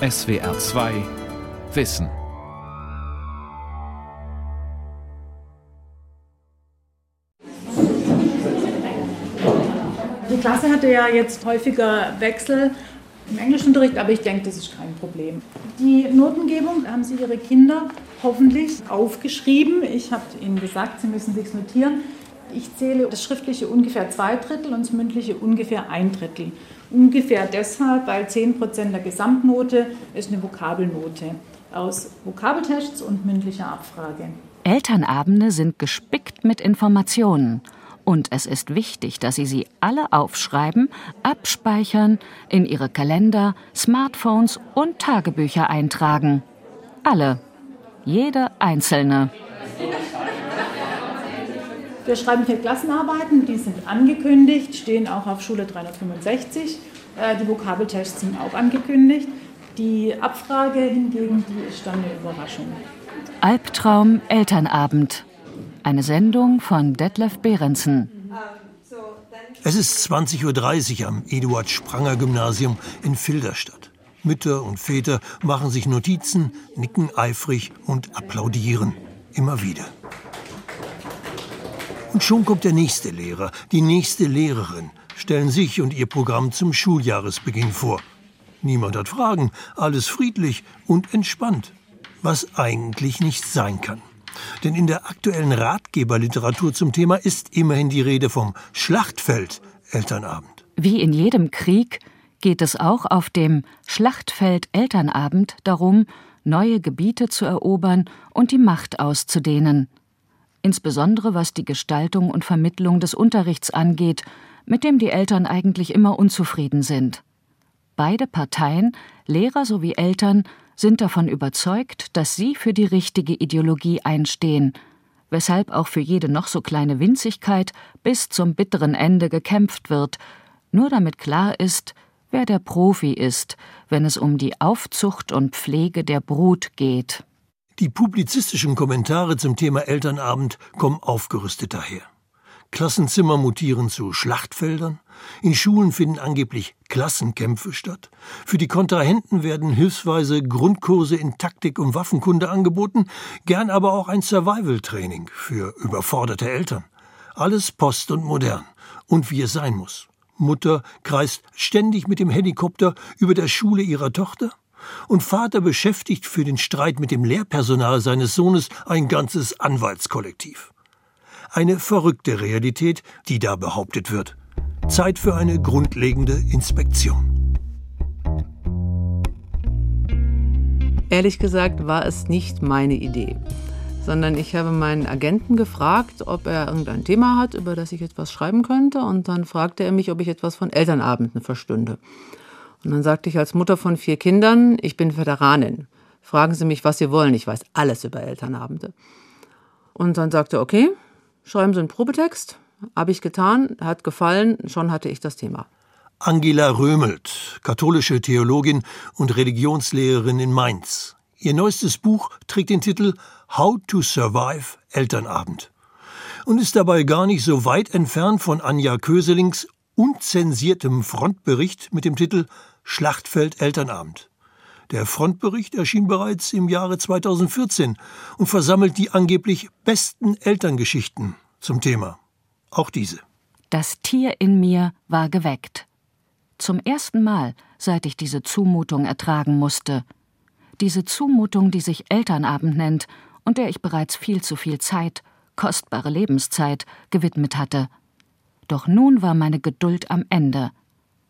SWR 2 Wissen. Die Klasse hatte ja jetzt häufiger Wechsel im Englischunterricht, aber ich denke, das ist kein Problem. Die Notengebung haben Sie Ihre Kinder hoffentlich aufgeschrieben. Ich habe Ihnen gesagt, Sie müssen sich notieren. Ich zähle das Schriftliche ungefähr zwei Drittel und das Mündliche ungefähr ein Drittel. Ungefähr deshalb, weil 10 Prozent der Gesamtnote ist eine Vokabelnote aus Vokabeltests und mündlicher Abfrage. Elternabende sind gespickt mit Informationen. Und es ist wichtig, dass Sie sie alle aufschreiben, abspeichern, in Ihre Kalender, Smartphones und Tagebücher eintragen. Alle. Jede einzelne. Wir schreiben hier Klassenarbeiten, die sind angekündigt, stehen auch auf Schule 365. Äh, die Vokabeltests sind auch angekündigt. Die Abfrage hingegen, die ist dann eine Überraschung. Albtraum Elternabend. Eine Sendung von Detlef Behrensen. Es ist 20.30 Uhr am Eduard Spranger Gymnasium in Filderstadt. Mütter und Väter machen sich Notizen, nicken eifrig und applaudieren. Immer wieder. Und schon kommt der nächste Lehrer, die nächste Lehrerin, stellen sich und ihr Programm zum Schuljahresbeginn vor. Niemand hat Fragen, alles friedlich und entspannt, was eigentlich nicht sein kann. Denn in der aktuellen Ratgeberliteratur zum Thema ist immerhin die Rede vom Schlachtfeld Elternabend. Wie in jedem Krieg geht es auch auf dem Schlachtfeld Elternabend darum, neue Gebiete zu erobern und die Macht auszudehnen. Insbesondere was die Gestaltung und Vermittlung des Unterrichts angeht, mit dem die Eltern eigentlich immer unzufrieden sind. Beide Parteien, Lehrer sowie Eltern, sind davon überzeugt, dass sie für die richtige Ideologie einstehen, weshalb auch für jede noch so kleine Winzigkeit bis zum bitteren Ende gekämpft wird, nur damit klar ist, wer der Profi ist, wenn es um die Aufzucht und Pflege der Brut geht. Die publizistischen Kommentare zum Thema Elternabend kommen aufgerüstet daher. Klassenzimmer mutieren zu Schlachtfeldern, in Schulen finden angeblich Klassenkämpfe statt, für die Kontrahenten werden hilfsweise Grundkurse in Taktik und Waffenkunde angeboten, gern aber auch ein Survival-Training für überforderte Eltern. Alles post und modern und wie es sein muss. Mutter kreist ständig mit dem Helikopter über der Schule ihrer Tochter und Vater beschäftigt für den Streit mit dem Lehrpersonal seines Sohnes ein ganzes Anwaltskollektiv. Eine verrückte Realität, die da behauptet wird. Zeit für eine grundlegende Inspektion. Ehrlich gesagt war es nicht meine Idee, sondern ich habe meinen Agenten gefragt, ob er irgendein Thema hat, über das ich etwas schreiben könnte, und dann fragte er mich, ob ich etwas von Elternabenden verstünde. Und dann sagte ich als Mutter von vier Kindern, ich bin Veteranin. Fragen Sie mich, was Sie wollen, ich weiß alles über Elternabende. Und dann sagte er, okay, schreiben Sie einen Probetext. Habe ich getan, hat gefallen, schon hatte ich das Thema. Angela Römelt, katholische Theologin und Religionslehrerin in Mainz. Ihr neuestes Buch trägt den Titel How to Survive Elternabend und ist dabei gar nicht so weit entfernt von Anja Köselings unzensiertem Frontbericht mit dem Titel Schlachtfeld Elternabend. Der Frontbericht erschien bereits im Jahre 2014 und versammelt die angeblich besten Elterngeschichten zum Thema. Auch diese. Das Tier in mir war geweckt. Zum ersten Mal, seit ich diese Zumutung ertragen musste. Diese Zumutung, die sich Elternabend nennt und der ich bereits viel zu viel Zeit, kostbare Lebenszeit, gewidmet hatte. Doch nun war meine Geduld am Ende.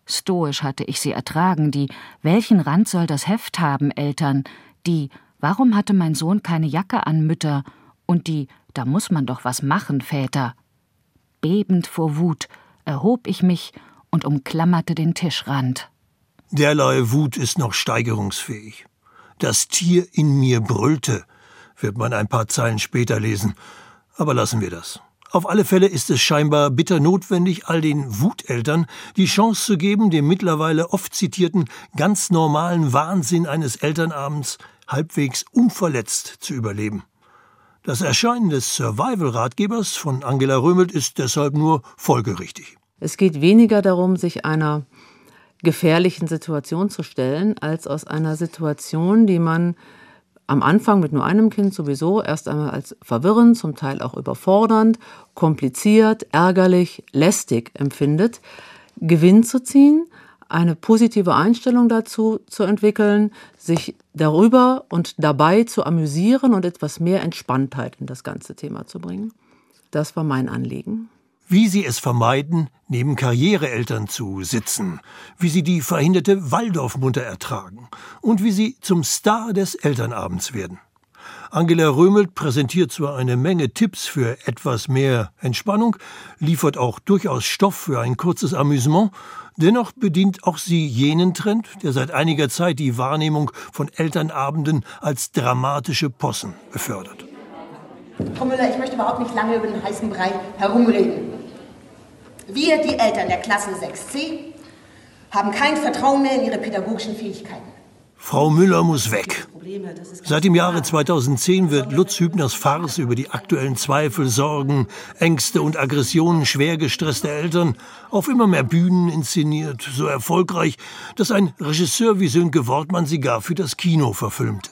Stoisch hatte ich sie ertragen, die Welchen Rand soll das Heft haben, Eltern, die Warum hatte mein Sohn keine Jacke an, Mütter, und die Da muss man doch was machen, Väter. Bebend vor Wut erhob ich mich und umklammerte den Tischrand. Derlei Wut ist noch steigerungsfähig. Das Tier in mir brüllte, wird man ein paar Zeilen später lesen. Aber lassen wir das. Auf alle Fälle ist es scheinbar bitter notwendig, all den Wuteltern die Chance zu geben, den mittlerweile oft zitierten ganz normalen Wahnsinn eines Elternabends halbwegs unverletzt zu überleben. Das Erscheinen des Survival-Ratgebers von Angela Römelt ist deshalb nur folgerichtig. Es geht weniger darum, sich einer gefährlichen Situation zu stellen, als aus einer Situation, die man am Anfang mit nur einem Kind sowieso erst einmal als verwirrend, zum Teil auch überfordernd, kompliziert, ärgerlich, lästig empfindet, Gewinn zu ziehen, eine positive Einstellung dazu zu entwickeln, sich darüber und dabei zu amüsieren und etwas mehr Entspanntheit in das ganze Thema zu bringen. Das war mein Anliegen wie sie es vermeiden, neben Karriereeltern zu sitzen, wie sie die verhinderte Waldorfmutter ertragen und wie sie zum Star des Elternabends werden. Angela Römelt präsentiert zwar eine Menge Tipps für etwas mehr Entspannung, liefert auch durchaus Stoff für ein kurzes Amüsement, dennoch bedient auch sie jenen Trend, der seit einiger Zeit die Wahrnehmung von Elternabenden als dramatische Possen befördert. Frau Müller, ich möchte überhaupt nicht lange über den heißen Brei herumreden. Wir, die Eltern der Klasse 6c, haben kein Vertrauen mehr in ihre pädagogischen Fähigkeiten. Frau Müller muss weg. Seit dem Jahre 2010 wird Lutz Hübners Farce über die aktuellen Zweifel, Sorgen, Ängste und Aggressionen schwer gestresster Eltern auf immer mehr Bühnen inszeniert, so erfolgreich, dass ein Regisseur wie Sönke Wortmann sie gar für das Kino verfilmte.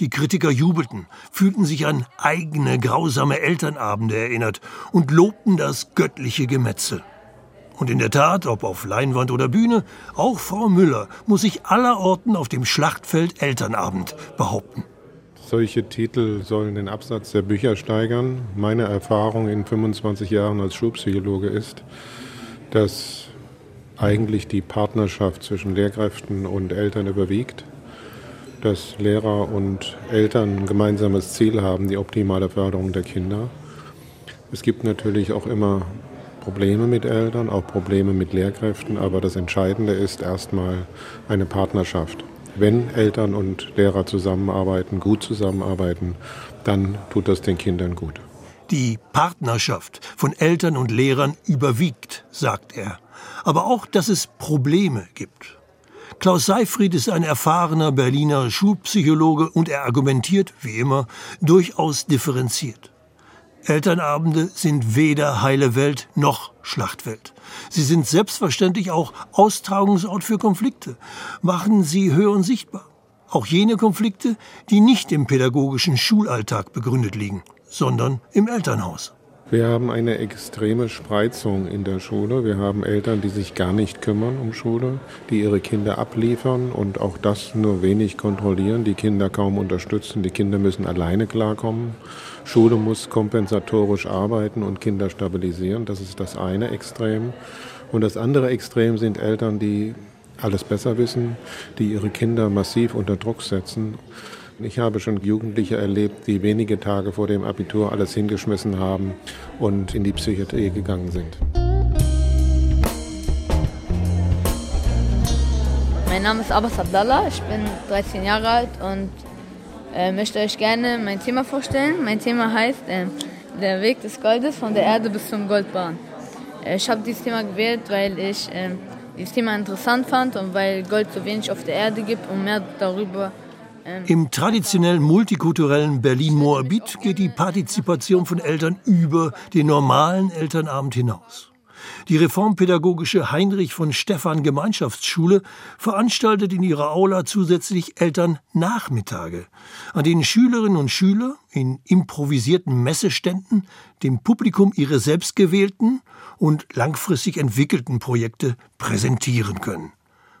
Die Kritiker jubelten, fühlten sich an eigene grausame Elternabende erinnert und lobten das göttliche Gemetzel. Und in der Tat, ob auf Leinwand oder Bühne, auch Frau Müller muss sich allerorten auf dem Schlachtfeld Elternabend behaupten. Solche Titel sollen den Absatz der Bücher steigern. Meine Erfahrung in 25 Jahren als Schulpsychologe ist, dass eigentlich die Partnerschaft zwischen Lehrkräften und Eltern überwiegt dass Lehrer und Eltern ein gemeinsames Ziel haben, die optimale Förderung der Kinder. Es gibt natürlich auch immer Probleme mit Eltern, auch Probleme mit Lehrkräften, aber das Entscheidende ist erstmal eine Partnerschaft. Wenn Eltern und Lehrer zusammenarbeiten, gut zusammenarbeiten, dann tut das den Kindern gut. Die Partnerschaft von Eltern und Lehrern überwiegt, sagt er. Aber auch, dass es Probleme gibt. Klaus Seifried ist ein erfahrener Berliner Schulpsychologe und er argumentiert, wie immer, durchaus differenziert. Elternabende sind weder heile Welt noch Schlachtwelt. Sie sind selbstverständlich auch Austragungsort für Konflikte, machen sie höher und sichtbar. Auch jene Konflikte, die nicht im pädagogischen Schulalltag begründet liegen, sondern im Elternhaus. Wir haben eine extreme Spreizung in der Schule. Wir haben Eltern, die sich gar nicht kümmern um Schule, die ihre Kinder abliefern und auch das nur wenig kontrollieren, die Kinder kaum unterstützen. Die Kinder müssen alleine klarkommen. Schule muss kompensatorisch arbeiten und Kinder stabilisieren. Das ist das eine Extrem. Und das andere Extrem sind Eltern, die alles besser wissen, die ihre Kinder massiv unter Druck setzen ich habe schon Jugendliche erlebt, die wenige Tage vor dem Abitur alles hingeschmissen haben und in die Psychiatrie gegangen sind. Mein Name ist Abbas Abdallah, ich bin 13 Jahre alt und äh, möchte euch gerne mein Thema vorstellen. Mein Thema heißt äh, Der Weg des Goldes von der Erde bis zum Goldbahn. Äh, ich habe dieses Thema gewählt, weil ich äh, dieses Thema interessant fand und weil Gold so wenig auf der Erde gibt und mehr darüber Im traditionell multikulturellen Berlin-Moabit geht die Partizipation von Eltern über den normalen Elternabend hinaus. Die reformpädagogische Heinrich von Stephan Gemeinschaftsschule veranstaltet in ihrer Aula zusätzlich Elternnachmittage, an denen Schülerinnen und Schüler in improvisierten Messeständen dem Publikum ihre selbstgewählten und langfristig entwickelten Projekte präsentieren können.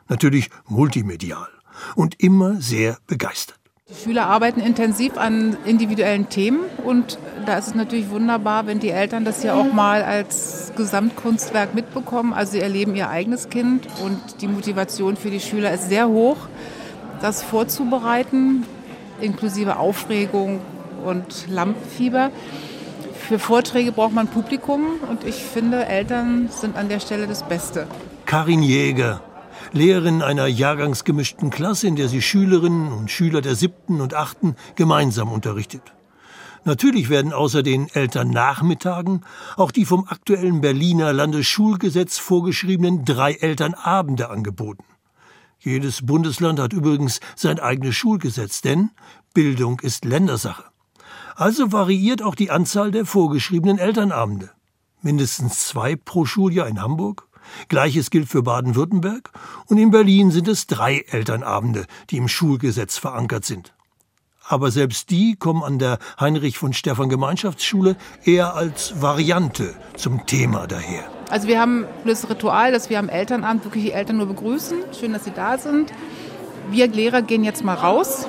Natürlich multimedial und immer sehr begeistert. Die Schüler arbeiten intensiv an individuellen Themen und da ist es natürlich wunderbar, wenn die Eltern das ja auch mal als Gesamtkunstwerk mitbekommen. Also sie erleben ihr eigenes Kind und die Motivation für die Schüler ist sehr hoch, das vorzubereiten, inklusive Aufregung und Lampenfieber. Für Vorträge braucht man Publikum und ich finde, Eltern sind an der Stelle das Beste. Karin Jäger, Lehrerin einer jahrgangsgemischten Klasse, in der sie Schülerinnen und Schüler der siebten und achten gemeinsam unterrichtet. Natürlich werden außer den Elternnachmittagen auch die vom aktuellen Berliner Landesschulgesetz vorgeschriebenen drei Elternabende angeboten. Jedes Bundesland hat übrigens sein eigenes Schulgesetz, denn Bildung ist Ländersache. Also variiert auch die Anzahl der vorgeschriebenen Elternabende. Mindestens zwei pro Schuljahr in Hamburg, Gleiches gilt für Baden-Württemberg und in Berlin sind es drei Elternabende, die im Schulgesetz verankert sind. Aber selbst die kommen an der Heinrich von Stephan Gemeinschaftsschule eher als Variante zum Thema daher. Also wir haben das Ritual, dass wir am Elternabend wirklich die Eltern nur begrüßen. Schön, dass sie da sind. Wir Lehrer gehen jetzt mal raus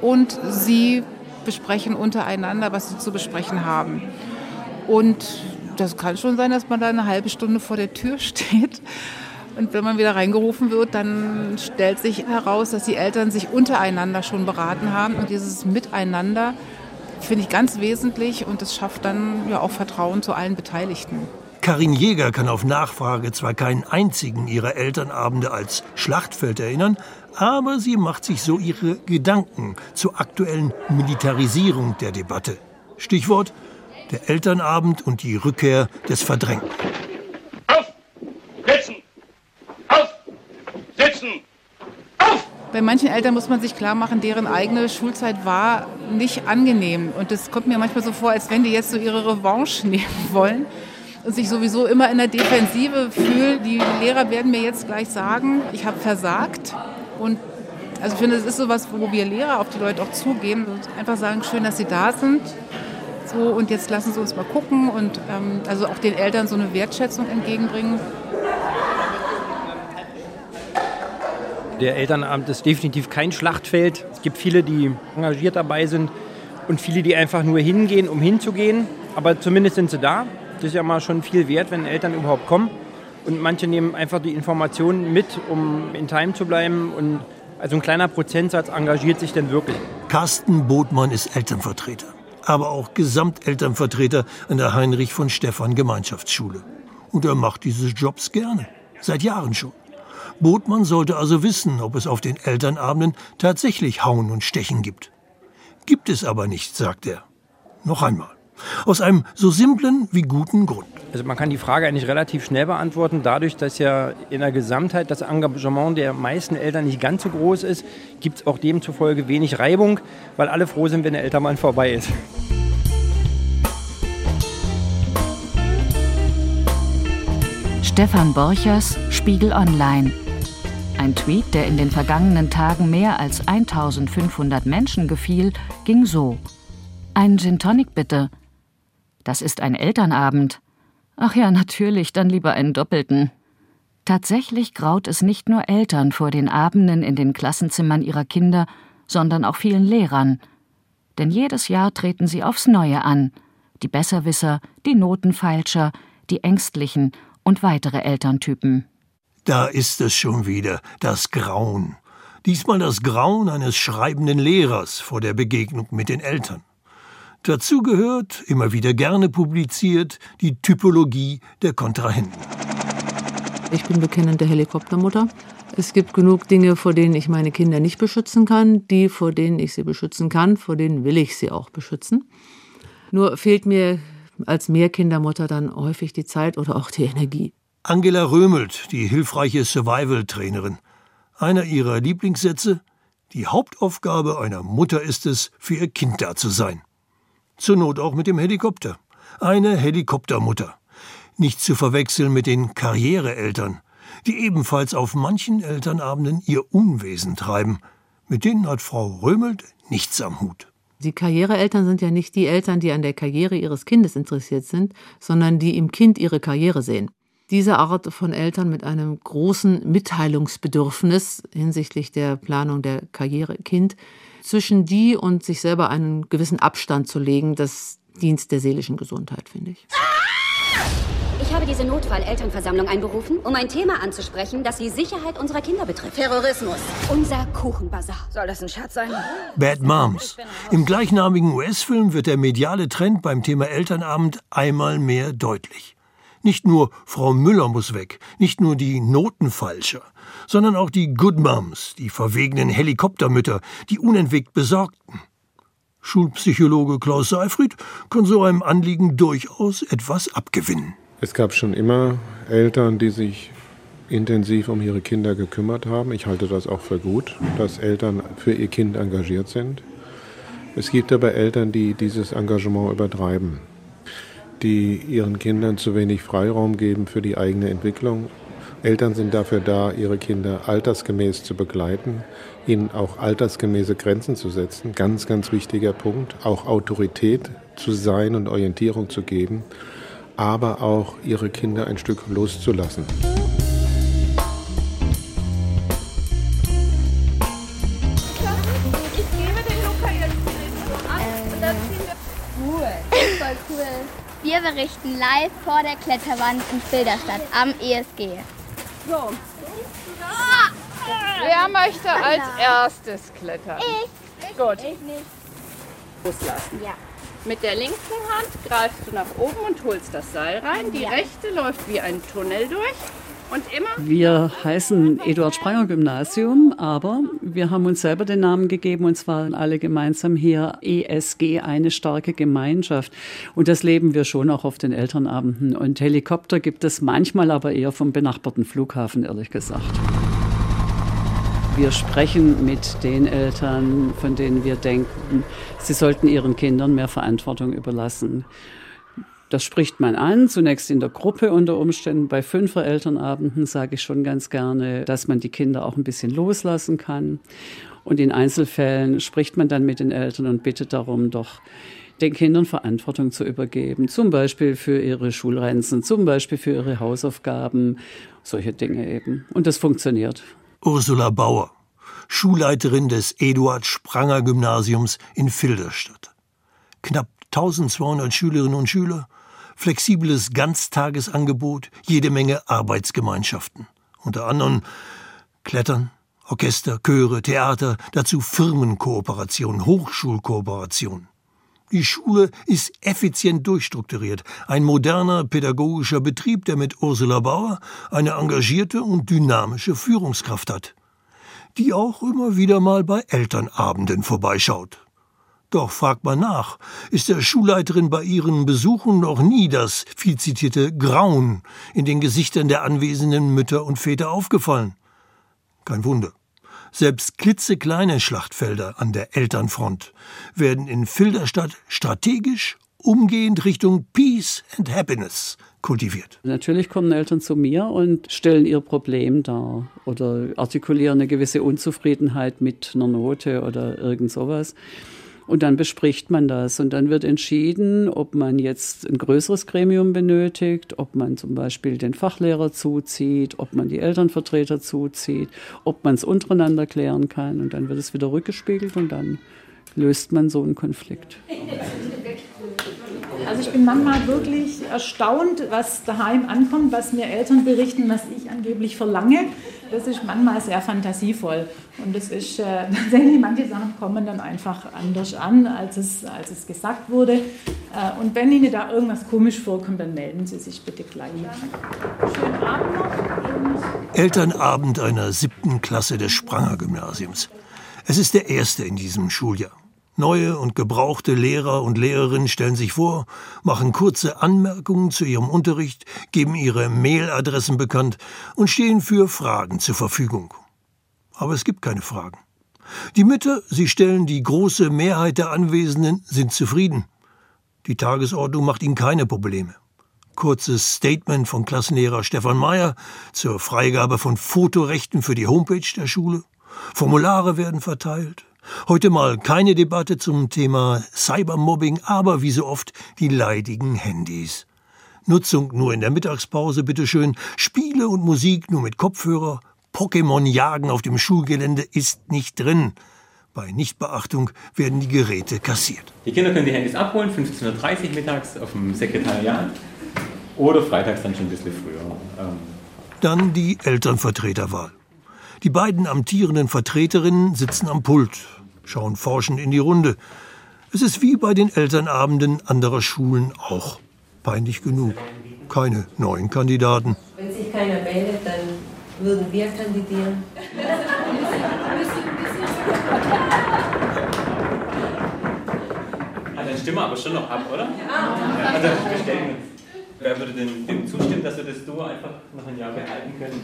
und sie besprechen untereinander, was sie zu besprechen haben. Und das kann schon sein, dass man da eine halbe Stunde vor der Tür steht. Und wenn man wieder reingerufen wird, dann stellt sich heraus, dass die Eltern sich untereinander schon beraten haben. Und dieses Miteinander finde ich ganz wesentlich und es schafft dann ja auch Vertrauen zu allen Beteiligten. Karin Jäger kann auf Nachfrage zwar keinen einzigen ihrer Elternabende als Schlachtfeld erinnern, aber sie macht sich so ihre Gedanken zur aktuellen Militarisierung der Debatte. Stichwort der Elternabend und die Rückkehr des Verdrängten. Auf! Sitzen! Auf! Sitzen! Auf! Bei manchen Eltern muss man sich klar machen, deren eigene Schulzeit war nicht angenehm. Und es kommt mir manchmal so vor, als wenn die jetzt so ihre Revanche nehmen wollen und sich sowieso immer in der Defensive fühlen. Die Lehrer werden mir jetzt gleich sagen, ich habe versagt. Und also ich finde, es ist so was, wo wir Lehrer auf die Leute auch zugehen und einfach sagen, schön, dass sie da sind. So, und jetzt lassen Sie uns mal gucken und ähm, also auch den Eltern so eine Wertschätzung entgegenbringen. Der Elternabend ist definitiv kein Schlachtfeld. Es gibt viele, die engagiert dabei sind und viele, die einfach nur hingehen, um hinzugehen. Aber zumindest sind sie da. Das ist ja mal schon viel wert, wenn Eltern überhaupt kommen. Und manche nehmen einfach die Informationen mit, um in Time zu bleiben. Und also ein kleiner Prozentsatz engagiert sich denn wirklich. Carsten Botmann ist Elternvertreter aber auch Gesamtelternvertreter an der Heinrich von Stephan Gemeinschaftsschule. Und er macht diese Jobs gerne. Seit Jahren schon. Botmann sollte also wissen, ob es auf den Elternabenden tatsächlich Hauen und Stechen gibt. Gibt es aber nicht, sagt er. Noch einmal. Aus einem so simplen wie guten Grund. Also man kann die Frage eigentlich relativ schnell beantworten, dadurch, dass ja in der Gesamtheit das Engagement der meisten Eltern nicht ganz so groß ist, gibt es auch demzufolge wenig Reibung, weil alle froh sind, wenn der Elternmann vorbei ist. Stefan Borchers, Spiegel Online. Ein Tweet, der in den vergangenen Tagen mehr als 1500 Menschen gefiel, ging so. Ein Gin Tonic bitte. Das ist ein Elternabend. Ach ja, natürlich, dann lieber einen doppelten. Tatsächlich graut es nicht nur Eltern vor den Abenden in den Klassenzimmern ihrer Kinder, sondern auch vielen Lehrern. Denn jedes Jahr treten sie aufs Neue an. Die Besserwisser, die Notenfeilscher, die Ängstlichen und weitere Elterntypen. Da ist es schon wieder, das Grauen. Diesmal das Grauen eines schreibenden Lehrers vor der Begegnung mit den Eltern. Dazu gehört, immer wieder gerne publiziert, die Typologie der Kontrahenten. Ich bin bekennende Helikoptermutter. Es gibt genug Dinge, vor denen ich meine Kinder nicht beschützen kann. Die, vor denen ich sie beschützen kann, vor denen will ich sie auch beschützen. Nur fehlt mir als Mehrkindermutter dann häufig die Zeit oder auch die Energie. Angela Römelt, die hilfreiche Survival-Trainerin. Einer ihrer Lieblingssätze: Die Hauptaufgabe einer Mutter ist es, für ihr Kind da zu sein. Zur Not auch mit dem Helikopter. Eine Helikoptermutter. Nicht zu verwechseln mit den Karriereeltern, die ebenfalls auf manchen Elternabenden ihr Unwesen treiben. Mit denen hat Frau Römelt nichts am Hut. Die Karriereeltern sind ja nicht die Eltern, die an der Karriere ihres Kindes interessiert sind, sondern die im Kind ihre Karriere sehen. Diese Art von Eltern mit einem großen Mitteilungsbedürfnis hinsichtlich der Planung der Karriere Kind zwischen die und sich selber einen gewissen Abstand zu legen, das dient der seelischen Gesundheit, finde ich. Ich habe diese Notfall-Elternversammlung einberufen, um ein Thema anzusprechen, das die Sicherheit unserer Kinder betrifft. Terrorismus. Unser Kuchenbazar. Soll das ein Scherz sein? Bad Moms. Im gleichnamigen US-Film wird der mediale Trend beim Thema Elternabend einmal mehr deutlich. Nicht nur Frau Müller muss weg, nicht nur die Notenfalscher, sondern auch die Good Moms, die verwegenen Helikoptermütter, die unentwegt Besorgten. Schulpsychologe Klaus Seifried kann so einem Anliegen durchaus etwas abgewinnen. Es gab schon immer Eltern, die sich intensiv um ihre Kinder gekümmert haben. Ich halte das auch für gut, dass Eltern für ihr Kind engagiert sind. Es gibt aber Eltern, die dieses Engagement übertreiben. die ihren Kindern zu wenig Freiraum geben für die eigene Entwicklung. Eltern sind dafür da, ihre Kinder altersgemäß zu begleiten, ihnen auch altersgemäße Grenzen zu setzen. Ganz, ganz wichtiger Punkt. Auch Autorität zu sein und Orientierung zu geben, aber auch ihre Kinder ein Stück loszulassen. Wir berichten live vor der Kletterwand in Filderstadt am ESG. So. Wer möchte als erstes klettern? Ich. Gut. Ich nicht. Loslassen. Ja. Mit der linken Hand greifst du nach oben und holst das Seil rein. Die Ja. rechte läuft wie ein Tunnel durch. Und immer Wir heißen Eduard Spranger Gymnasium, aber wir haben uns selber den Namen gegeben und zwar alle gemeinsam hier ESG, eine starke Gemeinschaft. Und das leben wir schon auch auf den Elternabenden. Und Helikopter gibt es manchmal aber eher vom benachbarten Flughafen, ehrlich gesagt. Wir sprechen mit den Eltern, von denen wir denken, sie sollten ihren Kindern mehr Verantwortung überlassen. Das spricht man an, zunächst in der Gruppe unter Umständen. Bei fünfer Elternabenden sage ich schon ganz gerne, dass man die Kinder auch ein bisschen loslassen kann. Und in Einzelfällen spricht man dann mit den Eltern und bittet darum, doch den Kindern Verantwortung zu übergeben. Zum Beispiel für ihre Schulrenzen, zum Beispiel für ihre Hausaufgaben, solche Dinge eben. Und das funktioniert. Ursula Bauer, Schulleiterin des Eduard Spranger Gymnasiums in Filderstadt. Knapp 1200 Schülerinnen und Schüler, flexibles Ganztagesangebot, jede Menge Arbeitsgemeinschaften. Unter anderem Klettern, Orchester, Chöre, Theater, dazu Firmenkooperation, Hochschulkooperation. Die Schule ist effizient durchstrukturiert. Ein moderner pädagogischer Betrieb, der mit Ursula Bauer eine engagierte und dynamische Führungskraft hat, die auch immer wieder mal bei Elternabenden vorbeischaut. Doch fragt man nach, ist der Schulleiterin bei ihren Besuchen noch nie das viel zitierte Grauen in den Gesichtern der anwesenden Mütter und Väter aufgefallen? Kein Wunder. Selbst klitzekleine Schlachtfelder an der Elternfront werden in Filderstadt strategisch umgehend Richtung Peace and Happiness kultiviert. Natürlich kommen Eltern zu mir und stellen ihr Problem dar oder artikulieren eine gewisse Unzufriedenheit mit einer Note oder irgend sowas. Und dann bespricht man das und dann wird entschieden, ob man jetzt ein größeres Gremium benötigt, ob man zum Beispiel den Fachlehrer zuzieht, ob man die Elternvertreter zuzieht, ob man es untereinander klären kann und dann wird es wieder rückgespiegelt und dann löst man so einen Konflikt. Also ich bin manchmal wirklich erstaunt, was daheim ankommt, was mir Eltern berichten, was ich angeblich verlange. Das ist manchmal sehr fantasievoll. Und das ist äh, tatsächlich, manche Sachen kommen dann einfach anders an, als es, als es gesagt wurde. Äh, und wenn Ihnen da irgendwas komisch vorkommt, dann melden Sie sich bitte gleich. Schönen Abend noch. Elternabend einer siebten Klasse des Spranger Gymnasiums. Es ist der erste in diesem Schuljahr. Neue und gebrauchte Lehrer und Lehrerinnen stellen sich vor, machen kurze Anmerkungen zu ihrem Unterricht, geben ihre Mailadressen bekannt und stehen für Fragen zur Verfügung. Aber es gibt keine Fragen. Die Mütter, sie stellen die große Mehrheit der Anwesenden, sind zufrieden. Die Tagesordnung macht ihnen keine Probleme. Kurzes Statement von Klassenlehrer Stefan Mayer zur Freigabe von Fotorechten für die Homepage der Schule. Formulare werden verteilt. Heute mal keine Debatte zum Thema Cybermobbing, aber wie so oft die leidigen Handys. Nutzung nur in der Mittagspause, bitteschön. Spiele und Musik nur mit Kopfhörer. Pokémon-Jagen auf dem Schulgelände ist nicht drin. Bei Nichtbeachtung werden die Geräte kassiert. Die Kinder können die Handys abholen, 15.30 Uhr mittags auf dem Sekretariat oder freitags dann schon ein bisschen früher. Ähm, Dann die Elternvertreterwahl. Die beiden amtierenden Vertreterinnen sitzen am Pult, schauen forschend in die Runde. Es ist wie bei den Elternabenden anderer Schulen auch. Peinlich genug. Keine neuen Kandidaten. Wenn sich keiner meldet, dann würden wir kandidieren. Ah, dann stimmen wir aber schon noch ab, oder? Ja. Also, wir stellen uns. Wer würde denn dem zustimmen, dass wir das Duo einfach noch ein Jahr behalten können?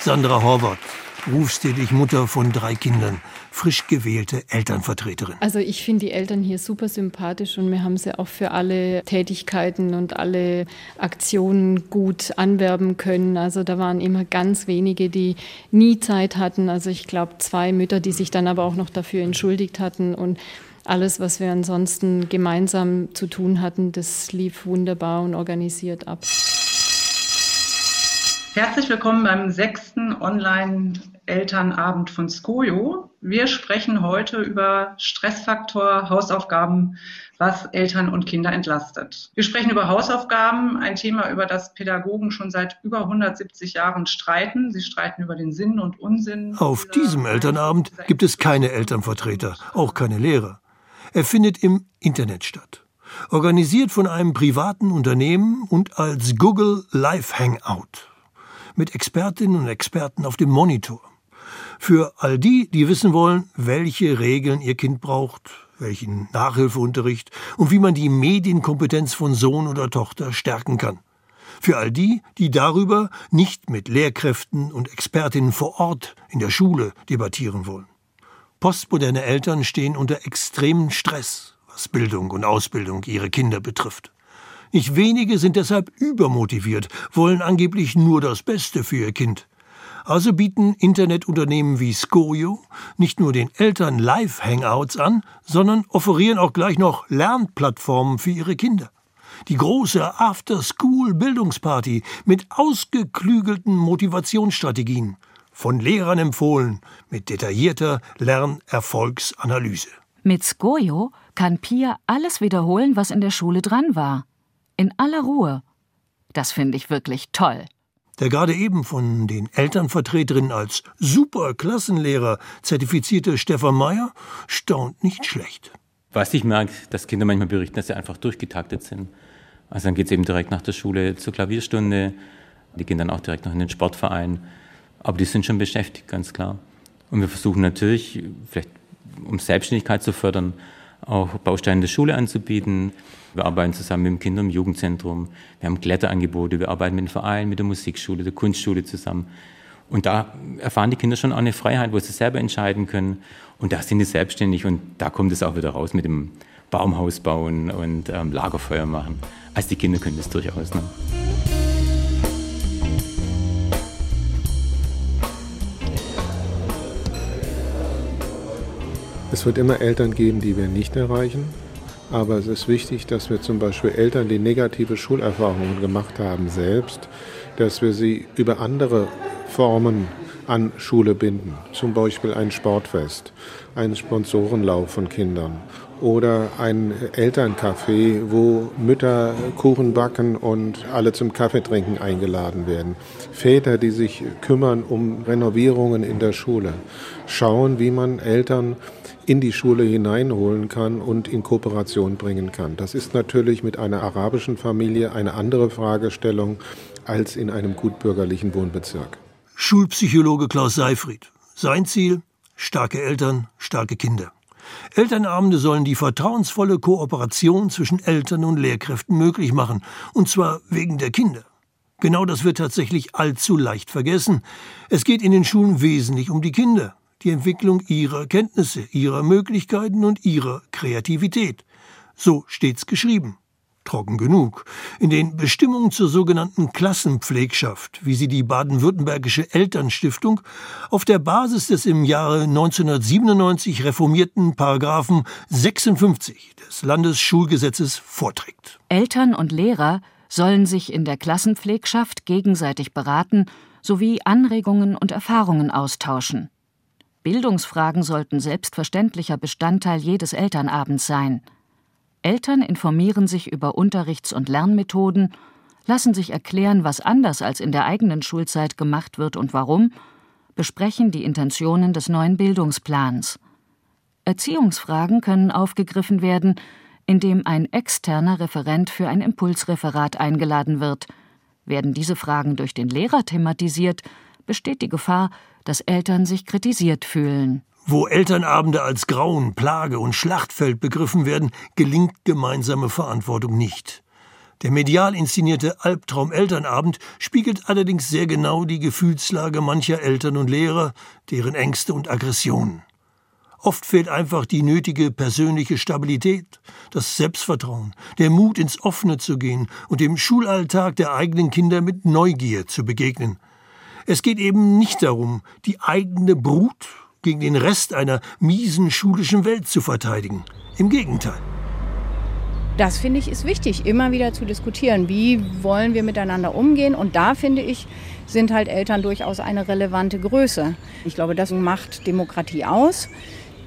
Sandra Horvath, berufstätig Mutter von drei Kindern, frisch gewählte Elternvertreterin. Also ich finde die Eltern hier super sympathisch und wir haben sie auch für alle Tätigkeiten und alle Aktionen gut anwerben können. Also da waren immer ganz wenige, die nie Zeit hatten. Also ich glaube zwei Mütter, die sich dann aber auch noch dafür entschuldigt hatten und alles, was wir ansonsten gemeinsam zu tun hatten, das lief wunderbar und organisiert ab. Herzlich willkommen beim sechsten Online-Elternabend von Skojo. Wir sprechen heute über Stressfaktor Hausaufgaben, was Eltern und Kinder entlastet. Wir sprechen über Hausaufgaben, ein Thema, über das Pädagogen schon seit über 170 Jahren streiten. Sie streiten über den Sinn und Unsinn. Auf diesem Elternabend gibt es keine Elternvertreter, auch keine Lehrer. Er findet im Internet statt. Organisiert von einem privaten Unternehmen und als Google Live Hangout mit Expertinnen und Experten auf dem Monitor. Für all die, die wissen wollen, welche Regeln ihr Kind braucht, welchen Nachhilfeunterricht und wie man die Medienkompetenz von Sohn oder Tochter stärken kann. Für all die, die darüber nicht mit Lehrkräften und Expertinnen vor Ort in der Schule debattieren wollen. Postmoderne Eltern stehen unter extremem Stress, was Bildung und Ausbildung ihrer Kinder betrifft. Nicht wenige sind deshalb übermotiviert, wollen angeblich nur das Beste für ihr Kind. Also bieten Internetunternehmen wie Skojo nicht nur den Eltern Live-Hangouts an, sondern offerieren auch gleich noch Lernplattformen für ihre Kinder. Die große After-School-Bildungsparty mit ausgeklügelten Motivationsstrategien, von Lehrern empfohlen, mit detaillierter Lernerfolgsanalyse. Mit Skojo kann Pia alles wiederholen, was in der Schule dran war in aller Ruhe. Das finde ich wirklich toll. Der gerade eben von den Elternvertreterinnen als Superklassenlehrer zertifizierte Stefan Meyer staunt nicht schlecht. Was ich merke, dass Kinder manchmal berichten, dass sie einfach durchgetaktet sind. Also dann geht es eben direkt nach der Schule zur Klavierstunde, die gehen dann auch direkt noch in den Sportverein. Aber die sind schon beschäftigt, ganz klar. Und wir versuchen natürlich, vielleicht um Selbstständigkeit zu fördern, auch Bausteine der Schule anzubieten. Wir arbeiten zusammen mit dem Kinder- und Jugendzentrum. Wir haben Kletterangebote. Wir arbeiten mit dem Verein, mit der Musikschule, der Kunstschule zusammen. Und da erfahren die Kinder schon auch eine Freiheit, wo sie selber entscheiden können. Und da sind sie selbstständig und da kommt es auch wieder raus mit dem Baumhaus bauen und ähm, Lagerfeuer machen. Also die Kinder können das durchaus. Ne? Es wird immer Eltern geben, die wir nicht erreichen. Aber es ist wichtig, dass wir zum Beispiel Eltern, die negative Schulerfahrungen gemacht haben, selbst, dass wir sie über andere Formen an Schule binden. Zum Beispiel ein Sportfest, einen Sponsorenlauf von Kindern oder ein Elterncafé, wo Mütter Kuchen backen und alle zum Kaffeetrinken eingeladen werden. Väter, die sich kümmern um Renovierungen in der Schule. Schauen, wie man Eltern in die Schule hineinholen kann und in Kooperation bringen kann. Das ist natürlich mit einer arabischen Familie eine andere Fragestellung als in einem gutbürgerlichen Wohnbezirk. Schulpsychologe Klaus Seifried. Sein Ziel? Starke Eltern, starke Kinder. Elternabende sollen die vertrauensvolle Kooperation zwischen Eltern und Lehrkräften möglich machen, und zwar wegen der Kinder. Genau das wird tatsächlich allzu leicht vergessen. Es geht in den Schulen wesentlich um die Kinder die Entwicklung ihrer Kenntnisse, ihrer Möglichkeiten und ihrer Kreativität. So steht's geschrieben. Trocken genug. In den Bestimmungen zur sogenannten Klassenpflegschaft, wie sie die baden-württembergische Elternstiftung auf der Basis des im Jahre 1997 reformierten Paragraphen 56 des Landesschulgesetzes vorträgt. Eltern und Lehrer sollen sich in der Klassenpflegschaft gegenseitig beraten sowie Anregungen und Erfahrungen austauschen. Bildungsfragen sollten selbstverständlicher Bestandteil jedes Elternabends sein. Eltern informieren sich über Unterrichts- und Lernmethoden, lassen sich erklären, was anders als in der eigenen Schulzeit gemacht wird und warum, besprechen die Intentionen des neuen Bildungsplans. Erziehungsfragen können aufgegriffen werden, indem ein externer Referent für ein Impulsreferat eingeladen wird. Werden diese Fragen durch den Lehrer thematisiert, besteht die Gefahr, dass Eltern sich kritisiert fühlen. Wo Elternabende als Grauen, Plage und Schlachtfeld begriffen werden, gelingt gemeinsame Verantwortung nicht. Der medial inszenierte Albtraum-Elternabend spiegelt allerdings sehr genau die Gefühlslage mancher Eltern und Lehrer, deren Ängste und Aggressionen. Oft fehlt einfach die nötige persönliche Stabilität, das Selbstvertrauen, der Mut, ins Offene zu gehen und dem Schulalltag der eigenen Kinder mit Neugier zu begegnen. Es geht eben nicht darum, die eigene Brut gegen den Rest einer miesen schulischen Welt zu verteidigen. Im Gegenteil. Das finde ich ist wichtig, immer wieder zu diskutieren. Wie wollen wir miteinander umgehen? Und da finde ich, sind halt Eltern durchaus eine relevante Größe. Ich glaube, das macht Demokratie aus,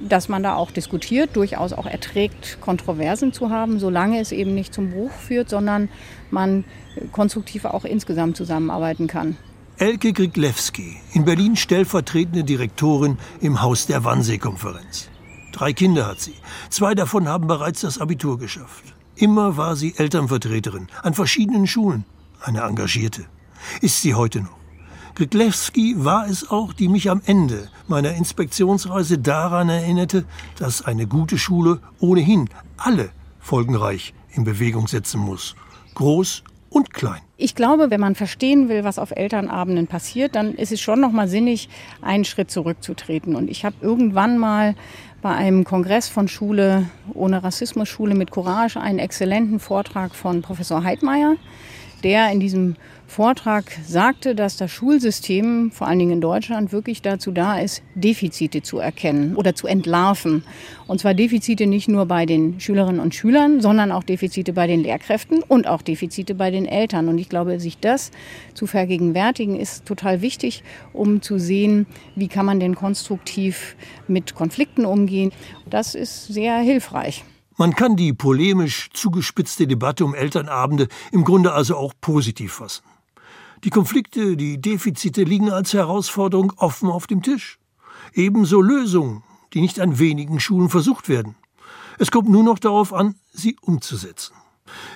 dass man da auch diskutiert, durchaus auch erträgt, Kontroversen zu haben, solange es eben nicht zum Bruch führt, sondern man konstruktiv auch insgesamt zusammenarbeiten kann. Elke Griglewski, in Berlin stellvertretende Direktorin im Haus der Wannsee-Konferenz. Drei Kinder hat sie. Zwei davon haben bereits das Abitur geschafft. Immer war sie Elternvertreterin an verschiedenen Schulen. Eine engagierte. Ist sie heute noch. Griglewski war es auch, die mich am Ende meiner Inspektionsreise daran erinnerte, dass eine gute Schule ohnehin alle folgenreich in Bewegung setzen muss. Groß und klein. Ich glaube, wenn man verstehen will, was auf Elternabenden passiert, dann ist es schon noch mal sinnig, einen Schritt zurückzutreten. Und ich habe irgendwann mal bei einem Kongress von Schule ohne Rassismus, Schule mit Courage, einen exzellenten Vortrag von Professor Heidmeier, der in diesem Vortrag sagte, dass das Schulsystem, vor allen Dingen in Deutschland, wirklich dazu da ist, Defizite zu erkennen oder zu entlarven. Und zwar Defizite nicht nur bei den Schülerinnen und Schülern, sondern auch Defizite bei den Lehrkräften und auch Defizite bei den Eltern. Und ich glaube, sich das zu vergegenwärtigen, ist total wichtig, um zu sehen, wie kann man denn konstruktiv mit Konflikten umgehen. Das ist sehr hilfreich. Man kann die polemisch zugespitzte Debatte um Elternabende im Grunde also auch positiv fassen. Die Konflikte, die Defizite liegen als Herausforderung offen auf dem Tisch. Ebenso Lösungen, die nicht an wenigen Schulen versucht werden. Es kommt nur noch darauf an, sie umzusetzen.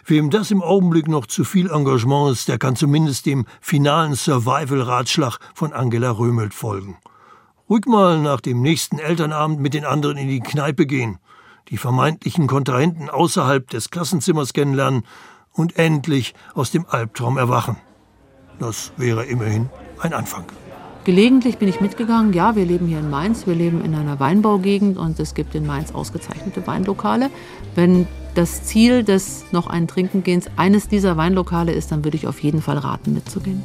Wem das im Augenblick noch zu viel Engagement ist, der kann zumindest dem finalen Survival-Ratschlag von Angela Römelt folgen. Ruhig mal nach dem nächsten Elternabend mit den anderen in die Kneipe gehen, die vermeintlichen Kontrahenten außerhalb des Klassenzimmers kennenlernen und endlich aus dem Albtraum erwachen. Das wäre immerhin ein Anfang. Gelegentlich bin ich mitgegangen. Ja, wir leben hier in Mainz. Wir leben in einer Weinbaugegend und es gibt in Mainz ausgezeichnete Weinlokale. Wenn das Ziel des noch einen Trinkengehens eines dieser Weinlokale ist, dann würde ich auf jeden Fall raten, mitzugehen.